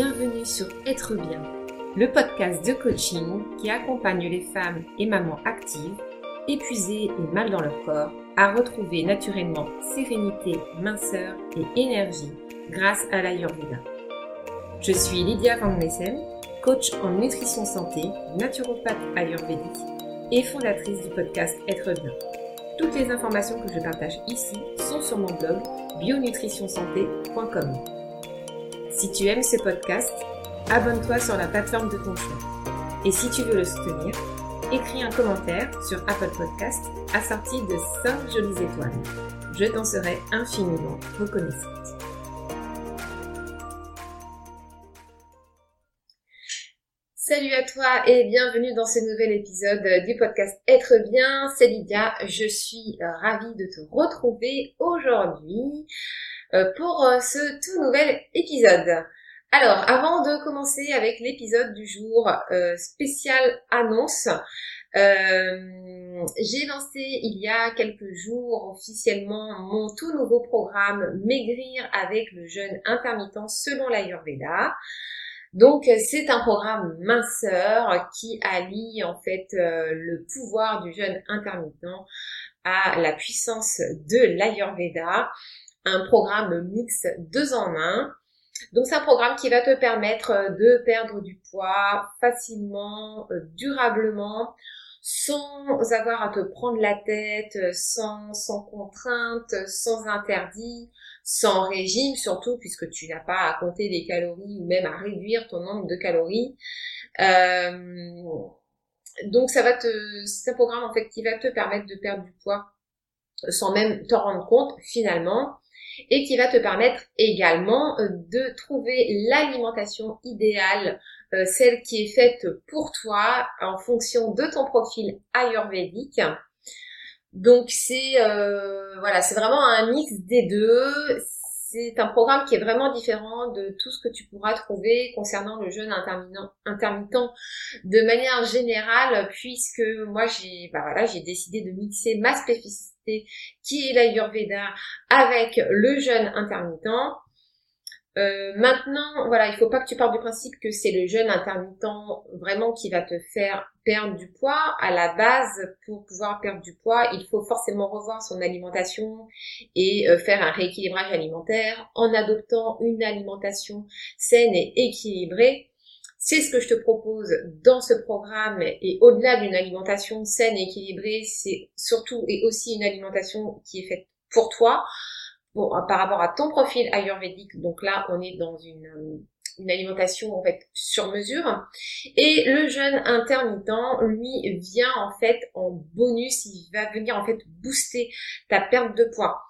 bienvenue sur Être bien, le podcast de coaching qui accompagne les femmes et mamans actives, épuisées et mal dans leur corps, à retrouver naturellement sérénité, minceur et énergie grâce à l'Ayurveda. Je suis Lydia Van Nessen, coach en nutrition santé, naturopathe ayurvédique et fondatrice du podcast Être bien. Toutes les informations que je partage ici sont sur mon blog bionutritionsanté.com. Si tu aimes ce podcast, abonne-toi sur la plateforme de ton. Et si tu veux le soutenir, écris un commentaire sur Apple Podcast assorti de 5 jolies étoiles. Je t'en serai infiniment reconnaissante. Salut à toi et bienvenue dans ce nouvel épisode du podcast Être bien. C'est Lydia, je suis ravie de te retrouver aujourd'hui pour euh, ce tout nouvel épisode. Alors, avant de commencer avec l'épisode du jour euh, spécial annonce, j'ai lancé il y a quelques jours officiellement mon tout nouveau programme Maigrir avec le jeûne intermittent selon l'Ayurveda. Donc c'est un programme minceur qui allie en fait le pouvoir du jeûne intermittent à la puissance de l'Ayurveda un programme mix deux en un. Donc c'est un programme qui va te permettre euh, de perdre du poids facilement, euh, durablement, sans avoir à te prendre la tête, euh, sans, sans contrainte, sans interdit, sans régime surtout puisque tu n'as pas à compter les calories ou même à réduire ton nombre de calories. donc ça va te, c'est un programme en fait qui va te permettre de perdre du poids sans même t'en rendre compte finalement et qui va te permettre également euh, de trouver l'alimentation idéale, euh, celle qui est faite pour toi en fonction de ton profil ayurvédique. Donc c'est euh, voilà, c'est vraiment un mix des deux. C'est un programme qui est vraiment différent de tout ce que tu pourras trouver concernant le jeûne intermittent de manière générale, puisque moi j'ai bah voilà, décidé de mixer ma spécificité qui est l'Ayurveda avec le jeûne intermittent. Euh, maintenant, voilà, il faut pas que tu partes du principe que c'est le jeûne intermittent vraiment qui va te faire perdre du poids. À la base, pour pouvoir perdre du poids, il faut forcément revoir son alimentation et euh, faire un rééquilibrage alimentaire en adoptant une alimentation saine et équilibrée. C'est ce que je te propose dans ce programme et au-delà d'une alimentation saine et équilibrée, c'est surtout et aussi une alimentation qui est faite pour toi, par rapport à ton profil ayurvédique. Donc là, on est dans une, une alimentation en fait sur mesure. Et le jeûne intermittent, lui, vient en fait en bonus, il va venir en fait booster ta perte de poids.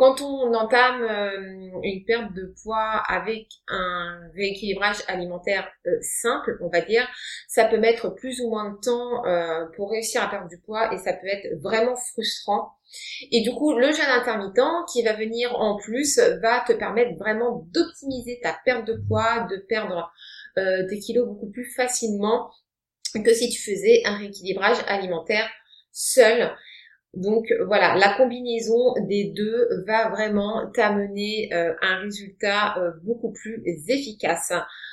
Quand on entame euh, une perte de poids avec un rééquilibrage alimentaire euh, simple, on va dire, ça peut mettre plus ou moins de temps euh, pour réussir à perdre du poids et ça peut être vraiment frustrant. Et du coup, le jeûne intermittent qui va venir en plus va te permettre vraiment d'optimiser ta perte de poids, de perdre tes kilos beaucoup plus facilement que si tu faisais un rééquilibrage alimentaire seul. Donc voilà, la combinaison des deux va vraiment t'amener euh, un résultat euh, beaucoup plus efficace.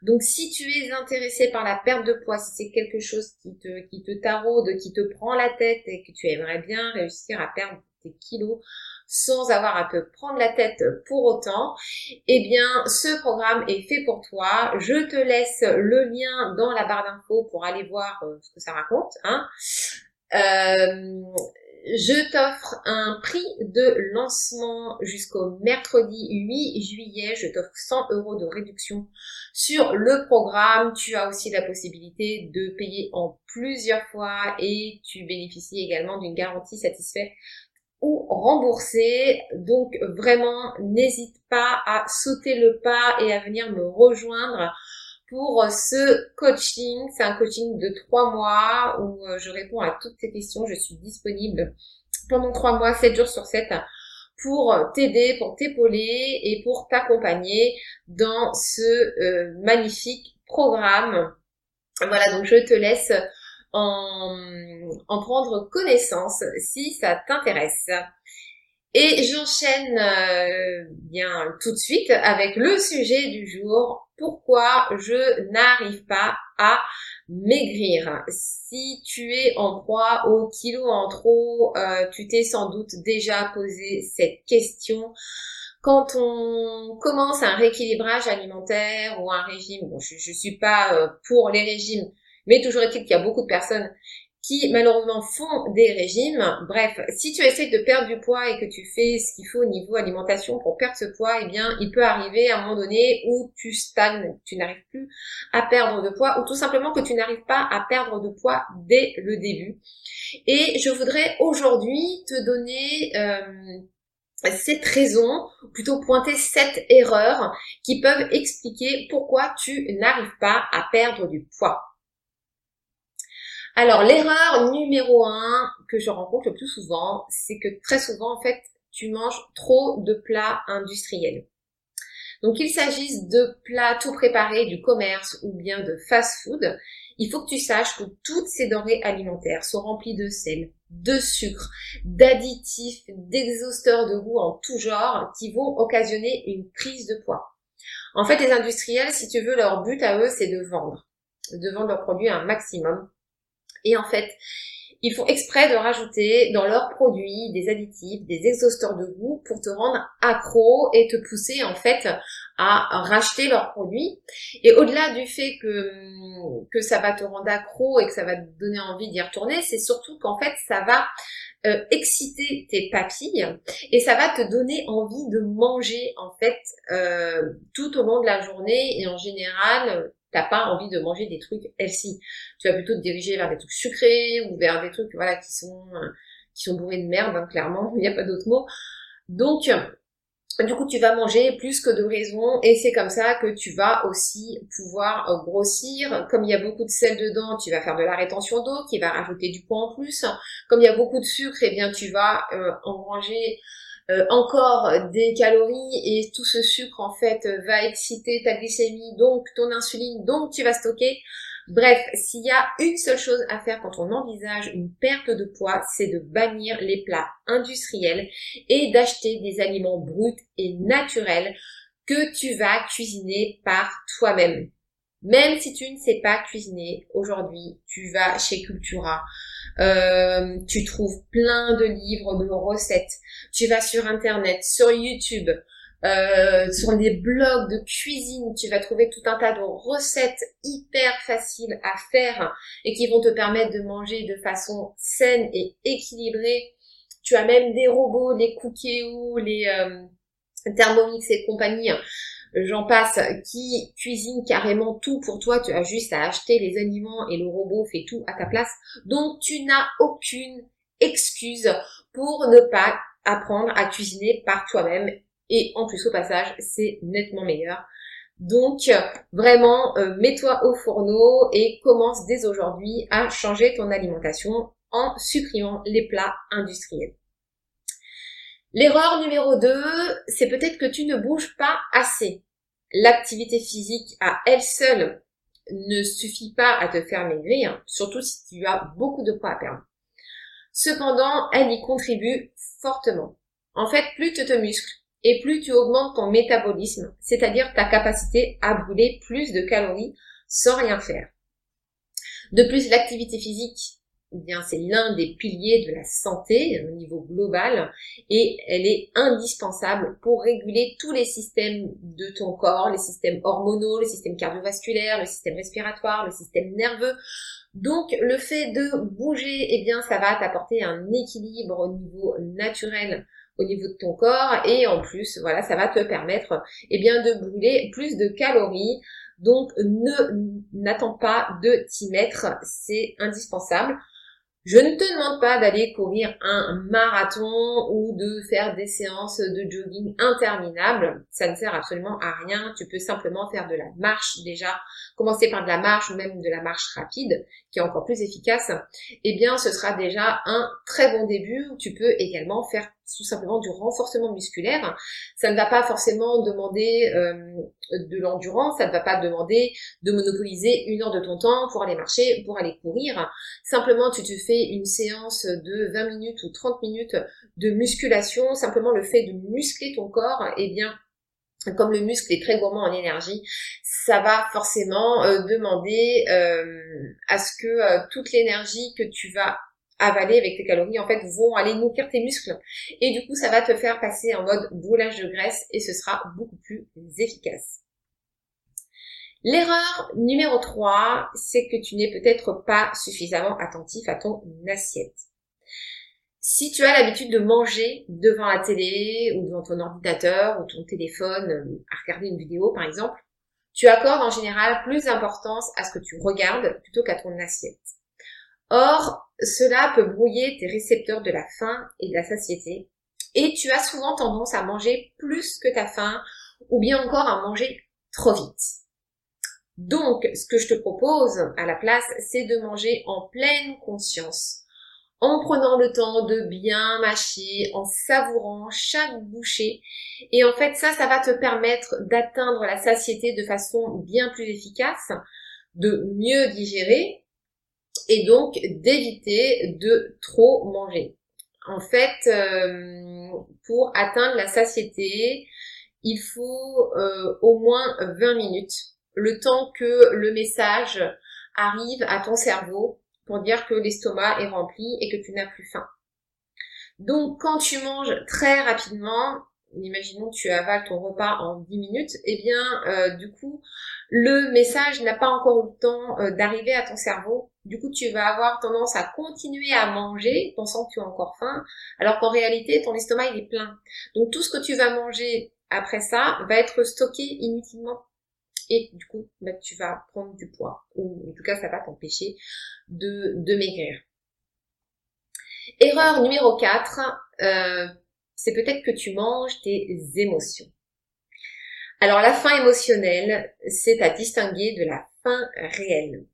Donc si tu es intéressé par la perte de poids, si c'est quelque chose qui te, qui te taraude, qui te prend la tête et que tu aimerais bien réussir à perdre tes kilos sans avoir à te prendre la tête pour autant, eh bien ce programme est fait pour toi. Je te laisse le lien dans la barre d'infos pour aller voir euh, ce que ça raconte. Hein. Euh, je t'offre un prix de lancement jusqu'au mercredi 8 juillet. Je t'offre 100 euros de réduction sur le programme. Tu as aussi la possibilité de payer en plusieurs fois et tu bénéficies également d'une garantie satisfaite ou remboursée. Donc vraiment, n'hésite pas à sauter le pas et à venir me rejoindre pour euh, ce coaching. C'est un coaching de trois mois où euh, je réponds à toutes tes questions. Je suis disponible pendant trois mois, sept jours sur sept pour t'aider, pour t'épauler et pour t'accompagner dans ce euh, magnifique programme. Voilà, donc je te laisse en, en prendre connaissance si ça t'intéresse. Et j'enchaîne euh, bien tout de suite avec le sujet du jour. Pourquoi je n'arrive pas à maigrir? Si tu es en proie au kilo en trop, euh, tu t'es sans doute déjà posé cette question. Quand on commence un rééquilibrage alimentaire ou un régime, bon, je, ne suis pas euh, pour les régimes, mais toujours est-il qu'il y a beaucoup de personnes qui malheureusement font des régimes. Bref, si tu essaies de perdre du poids et que tu fais ce qu'il faut au niveau alimentation pour perdre ce poids, eh bien, il peut arriver à un moment donné où tu stagnes, tu n'arrives plus à perdre de poids ou tout simplement que tu n'arrives pas à perdre de poids dès le début. Et je voudrais aujourd'hui te donner euh, cette raison, plutôt pointer sept erreurs qui peuvent expliquer pourquoi tu n'arrives pas à perdre du poids. Alors, l'erreur numéro un que je rencontre le plus souvent, c'est que très souvent, en fait, tu manges trop de plats industriels. Donc, qu'il s'agisse de plats tout préparés du commerce ou bien de fast-food, il faut que tu saches que toutes ces denrées alimentaires sont remplies de sel, de sucre, d'additifs, d'exhausteurs de goût en tout genre qui vont occasionner une prise de poids. En fait, les industriels, si tu veux, leur but à eux, c'est de vendre, de vendre leurs produits un maximum et en fait, ils font exprès de rajouter dans leurs produits des additifs, des exhausteurs de goût pour te rendre accro et te pousser en fait à racheter leurs produits. Et au-delà du fait que, que ça va te rendre accro et que ça va te donner envie d'y retourner, c'est surtout qu'en fait ça va euh, exciter tes papilles et ça va te donner envie de manger en fait euh, tout au long de la journée et en général t'as pas envie de manger des trucs healthy. Tu vas plutôt te diriger vers des trucs sucrés ou vers des trucs voilà qui sont euh, qui sont bourrés de merde, hein, clairement, il n'y a pas d'autre mot. Donc du coup, tu vas manger plus que de raison et c'est comme ça que tu vas aussi pouvoir euh, grossir. Comme il y a beaucoup de sel dedans, tu vas faire de la rétention d'eau qui va rajouter du poids en plus. Comme il y a beaucoup de sucre, eh bien tu vas euh, engranger euh, encore des calories et tout ce sucre en fait va exciter ta glycémie, donc ton insuline, donc tu vas stocker. Bref, s'il y a une seule chose à faire quand on envisage une perte de poids, c'est de bannir les plats industriels et d'acheter des aliments bruts et naturels que tu vas cuisiner par toi-même. Même si tu ne sais pas cuisiner, aujourd'hui, tu vas chez Cultura, euh, tu trouves plein de livres de recettes, tu vas sur Internet, sur YouTube, euh, sur les blogs de cuisine, tu vas trouver tout un tas de recettes hyper faciles à faire et qui vont te permettre de manger de façon saine et équilibrée. Tu as même des robots, les Cookéo, les euh, Thermomix et compagnie j'en passe, qui cuisine carrément tout pour toi? Tu as juste à acheter les aliments et le robot fait tout à ta place. Donc tu n'as aucune excuse pour ne pas apprendre à cuisiner par toi-même. Et en plus au passage, c'est nettement meilleur. Donc vraiment, euh, mets-toi au fourneau et commence dès aujourd'hui à changer ton alimentation en supprimant les plats industriels. L'erreur numéro 2, c'est peut-être que tu ne bouges pas assez. L'activité physique à elle seule ne suffit pas à te faire maigrir, surtout si tu as beaucoup de poids à perdre. Cependant, elle y contribue fortement. En fait, plus tu te muscles et plus tu augmentes ton métabolisme, c'est-à-dire ta capacité à brûler plus de calories sans rien faire. De plus, l'activité physique eh bien c'est l'un des piliers de la santé au niveau global et elle est indispensable pour réguler tous les systèmes de ton corps, les systèmes hormonaux, le système cardiovasculaire, le système respiratoire, le système nerveux. Donc le fait de bouger, eh bien ça va t'apporter un équilibre au niveau naturel au niveau de ton corps et en plus voilà ça va te permettre eh bien de brûler plus de calories donc ne n'attends pas de t'y mettre c'est indispensable je ne te demande pas d'aller courir un marathon ou de faire des séances de jogging interminables. Ça ne sert absolument à rien. Tu peux simplement faire de la marche déjà. Commencer par de la marche ou même de la marche rapide qui est encore plus efficace. Eh bien, ce sera déjà un très bon début. Tu peux également faire tout simplement du renforcement musculaire. Ça ne va pas forcément demander euh, de l'endurance, ça ne va pas demander de monopoliser une heure de ton temps pour aller marcher, pour aller courir. Simplement, tu te fais une séance de 20 minutes ou 30 minutes de musculation. Simplement, le fait de muscler ton corps, eh bien, comme le muscle est très gourmand en énergie, ça va forcément euh, demander euh, à ce que toute l'énergie que tu vas avaler avec tes calories, en fait, vont aller nourrir tes muscles. Et du coup, ça va te faire passer en mode brûlage de graisse et ce sera beaucoup plus efficace. L'erreur numéro 3, c'est que tu n'es peut-être pas suffisamment attentif à ton assiette. Si tu as l'habitude de manger devant la télé ou devant ton ordinateur ou ton téléphone à regarder une vidéo par exemple, tu accordes en général plus d'importance à ce que tu regardes plutôt qu'à ton assiette. Or, cela peut brouiller tes récepteurs de la faim et de la satiété, et tu as souvent tendance à manger plus que ta faim, ou bien encore à manger trop vite. Donc, ce que je te propose à la place, c'est de manger en pleine conscience, en prenant le temps de bien mâcher, en savourant chaque bouchée. Et en fait, ça, ça va te permettre d'atteindre la satiété de façon bien plus efficace, de mieux digérer et donc d'éviter de trop manger. En fait, euh, pour atteindre la satiété, il faut euh, au moins 20 minutes, le temps que le message arrive à ton cerveau pour dire que l'estomac est rempli et que tu n'as plus faim. Donc quand tu manges très rapidement, imaginons tu avales ton repas en 10 minutes, eh bien euh, du coup le message n'a pas encore eu le temps d'arriver à ton cerveau. Du coup, tu vas avoir tendance à continuer à manger, pensant que tu as encore faim, alors qu'en réalité, ton estomac, il est plein. Donc, tout ce que tu vas manger après ça va être stocké inutilement. Et du coup, bah, tu vas prendre du poids. Ou en tout cas, ça va t'empêcher de, de maigrir. Erreur numéro 4, euh, c'est peut-être que tu manges tes émotions. Alors la faim émotionnelle, c'est à distinguer de la faim réelle.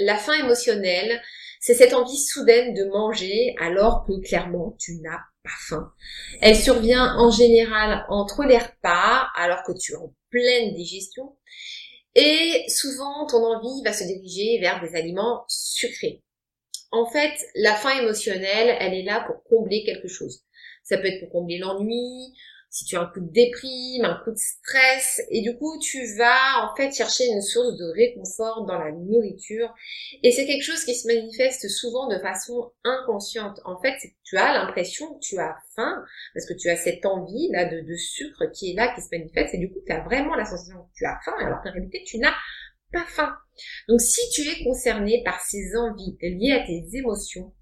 La faim émotionnelle, c'est cette envie soudaine de manger alors que clairement tu n'as pas faim. Elle survient en général entre les repas alors que tu es en pleine digestion et souvent ton envie va se diriger vers des aliments sucrés. En fait, la faim émotionnelle, elle est là pour combler quelque chose. Ça peut être pour combler l'ennui, si tu as un coup de déprime, un coup de stress, et du coup tu vas en fait chercher une source de réconfort dans la nourriture, et c'est quelque chose qui se manifeste souvent de façon inconsciente. En fait, tu as l'impression que tu as faim, parce que tu as cette envie là de, de sucre qui est là, qui se manifeste, et du coup tu as vraiment la sensation que tu as faim, alors qu'en réalité tu n'as pas faim. Donc si tu es concerné par ces envies liées à tes émotions,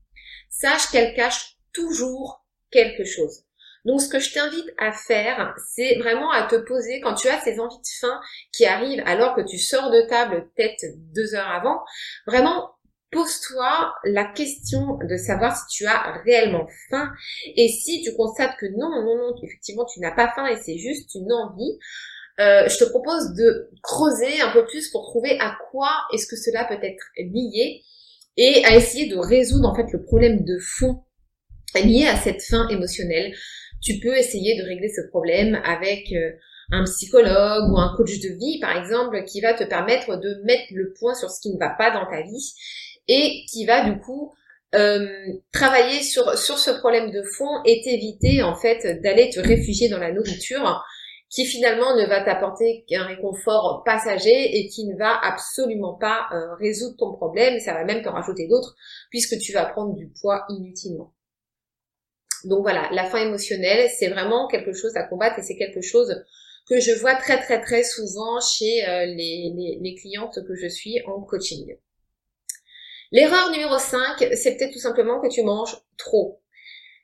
sache qu'elles cachent toujours quelque chose. Donc ce que je t'invite à faire, c'est vraiment à te poser quand tu as ces envies de faim qui arrivent alors que tu sors de table peut-être deux heures avant, vraiment pose-toi la question de savoir si tu as réellement faim. Et si tu constates que non, non, non, effectivement tu n'as pas faim et c'est juste une envie, euh, je te propose de creuser un peu plus pour trouver à quoi est-ce que cela peut être lié et à essayer de résoudre en fait le problème de fond lié à cette faim émotionnelle tu peux essayer de régler ce problème avec euh, un psychologue ou un coach de vie, par exemple, qui va te permettre de mettre le point sur ce qui ne va pas dans ta vie et qui va du coup euh, travailler sur, sur ce problème de fond et t'éviter en fait d'aller te réfugier dans la nourriture qui finalement ne va t'apporter qu'un réconfort passager et qui ne va absolument pas euh, résoudre ton problème, ça va même te rajouter d'autres puisque tu vas prendre du poids inutilement. Donc voilà, la faim émotionnelle, c'est vraiment quelque chose à combattre et c'est quelque chose que je vois très très très souvent chez euh, les, clientes que je suis en coaching. L'erreur numéro 5, c'est peut-être tout simplement que tu manges trop.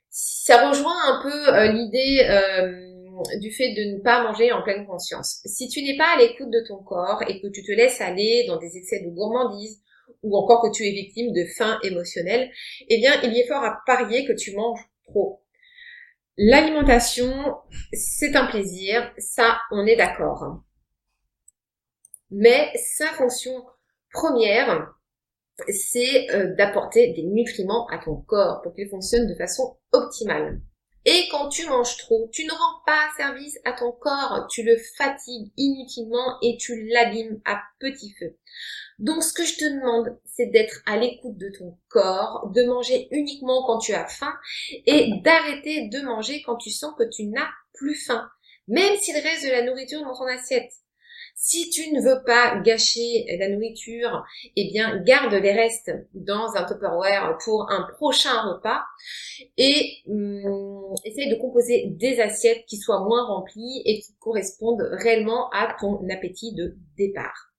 Ça rejoint un peu euh, l'idée euh, du fait de ne pas manger en pleine conscience. Si tu n'es pas à l'écoute de ton corps et que tu te laisses aller dans des excès de gourmandise ou encore que tu es victime de faim émotionnelle, eh bien il y est fort à parier que tu manges L'alimentation, c'est un plaisir, ça, on est d'accord. Mais sa fonction première, c'est euh, d'apporter des nutriments à ton corps pour qu'il fonctionne de façon optimale. Et quand tu manges trop, tu ne rends pas service à ton corps, tu le fatigues inutilement et tu l'abîmes à petit feu. Donc ce que je te demande, c'est d'être à l'écoute de ton corps, de manger uniquement quand tu as faim et d'arrêter de manger quand tu sens que tu n'as plus faim, même s'il reste de la nourriture dans ton assiette. Si tu ne veux pas gâcher la nourriture, eh bien, garde les restes dans un Tupperware pour un prochain repas et hum, essaye de composer des assiettes qui soient moins remplies et qui correspondent réellement à ton appétit de départ.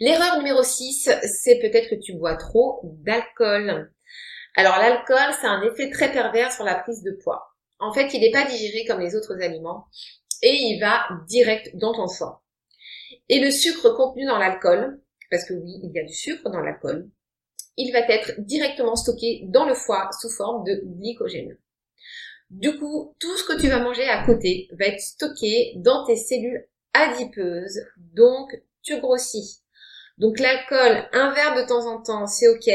L'erreur numéro 6, c'est peut-être que tu bois trop d'alcool. Alors l'alcool, c'est un effet très pervers sur la prise de poids. En fait, il n'est pas digéré comme les autres aliments et il va direct dans ton foie. Et le sucre contenu dans l'alcool, parce que oui, il y a du sucre dans l'alcool, il va être directement stocké dans le foie sous forme de glycogène. Du coup, tout ce que tu vas manger à côté va être stocké dans tes cellules adipeuses, donc tu grossis. Donc l'alcool, un verre de temps en temps, c'est ok,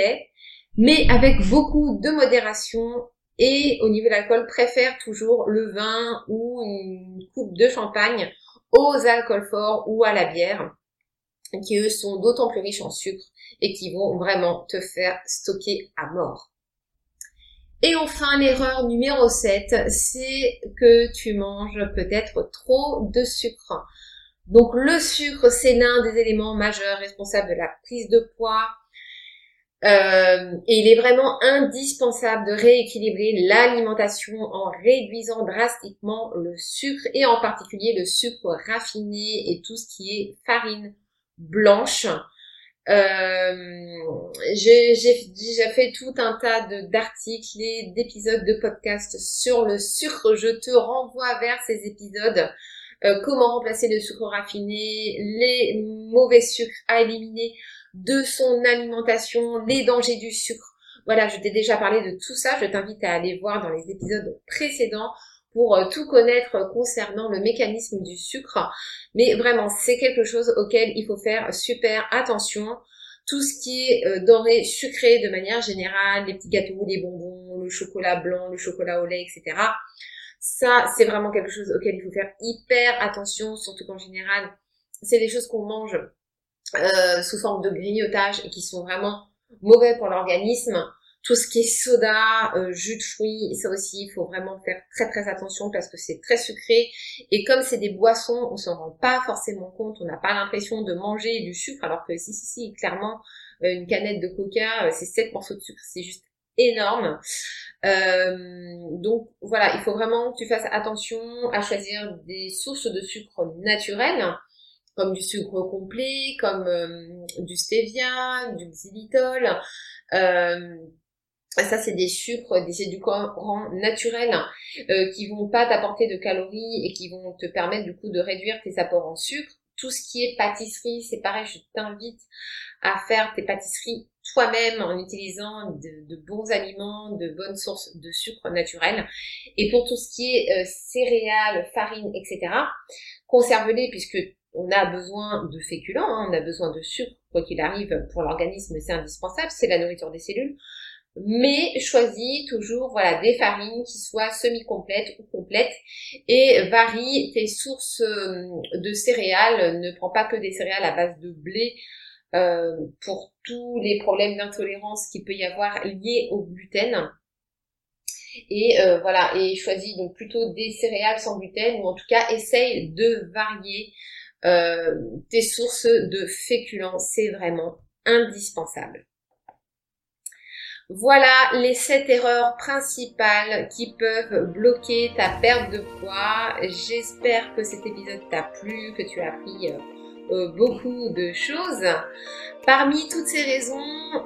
mais avec beaucoup de modération et au niveau de l'alcool, préfère toujours le vin ou une coupe de champagne aux alcools forts ou à la bière, qui eux sont d'autant plus riches en sucre et qui vont vraiment te faire stocker à mort. Et enfin, l'erreur numéro 7, c'est que tu manges peut-être trop de sucre. Donc le sucre, c'est l'un des éléments majeurs responsables de la prise de poids, euh, et il est vraiment indispensable de rééquilibrer l'alimentation en réduisant drastiquement le sucre et en particulier le sucre raffiné et tout ce qui est farine blanche. Euh, j'ai déjà fait tout un tas d'articles et d'épisodes de podcasts sur le sucre. Je te renvoie vers ces épisodes. Euh, comment remplacer le sucre raffiné, les mauvais sucres à éliminer de son alimentation, les dangers du sucre. Voilà, je t'ai déjà parlé de tout ça. Je t'invite à aller voir dans les épisodes précédents pour euh, tout connaître concernant le mécanisme du sucre. Mais vraiment, c'est quelque chose auquel il faut faire super attention. Tout ce qui est euh, denrées sucrées de manière générale, les petits gâteaux, les bonbons, le chocolat blanc, le chocolat au lait, etc. Ça, c'est vraiment quelque chose auquel il faut faire hyper attention, surtout qu'en général, c'est des choses qu'on mange euh, sous forme de grignotage et qui sont vraiment mauvais pour l'organisme. Tout ce qui est soda, euh, jus de fruits, ça aussi, il faut vraiment faire très très attention parce que c'est très sucré. Et comme c'est des boissons, on s'en rend pas forcément compte, on n'a pas l'impression de manger du sucre, alors que si si si, clairement, euh, une canette de coca, c'est 7 morceaux de sucre, c'est juste énorme. donc voilà, il faut vraiment que tu fasses attention à choisir des sources de sucre naturelles comme du sucre complet, comme euh, du stevia, du xylitol. Euh, ça, c'est des sucres, des édulcorants naturels euh, qui vont pas t'apporter de calories et qui vont te permettre du coup de réduire tes apports en sucre. Tout ce qui est pâtisserie, c'est pareil, je t'invite à faire tes pâtisseries toi-même en utilisant de, bons aliments, de bonnes sources de sucre naturel. Et pour tout ce qui est céréales, farine, etc., conserve-les puisque on a besoin de féculents, hein, on a besoin de sucre, quoi qu'il arrive, pour l'organisme, c'est indispensable, c'est la nourriture des cellules. Mais choisis toujours voilà des farines qui soient semi-complètes ou complètes et varie tes sources euh, de céréales. Ne prends pas que des céréales à base de blé euh, pour tous les problèmes d'intolérance qu'il peut y avoir liés au gluten. Et euh, voilà, et choisis donc plutôt des céréales sans gluten ou en tout cas essaye de varier euh, tes sources de féculents, c'est vraiment indispensable. Voilà les sept erreurs principales qui peuvent bloquer ta perte de poids. J'espère que cet épisode t'a plu, que tu as appris euh, beaucoup de choses. Parmi toutes ces raisons,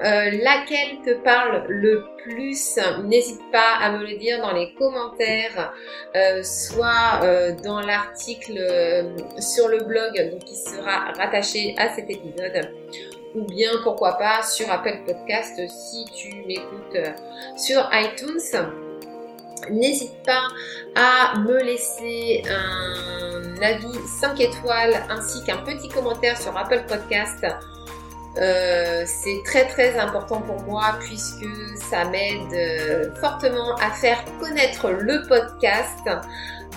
euh, laquelle te parle le plus? N'hésite pas à me le dire dans les commentaires, euh, soit dans l'article sur le blog qui sera rattaché à cet épisode, ou bien pourquoi pas sur Apple Podcast si tu m'écoutes sur iTunes. N'hésite pas à me laisser un avis 5 étoiles ainsi qu'un petit commentaire sur Apple Podcast. Euh, c'est très très important pour moi puisque ça m'aide euh, fortement à faire connaître le podcast.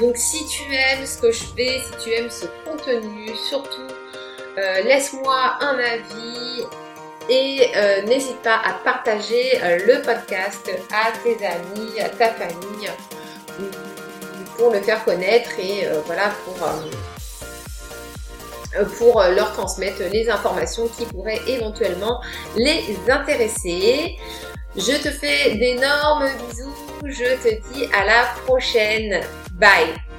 Donc si tu aimes ce que je fais, si tu aimes ce contenu, surtout euh, laisse-moi un avis et n'hésite pas à partager le podcast à tes amis, à ta famille pour le faire connaître et voilà pour euh, pour euh, leur transmettre les informations qui pourraient éventuellement les intéresser. Je te fais d'énormes bisous, je te dis à la prochaine. Bye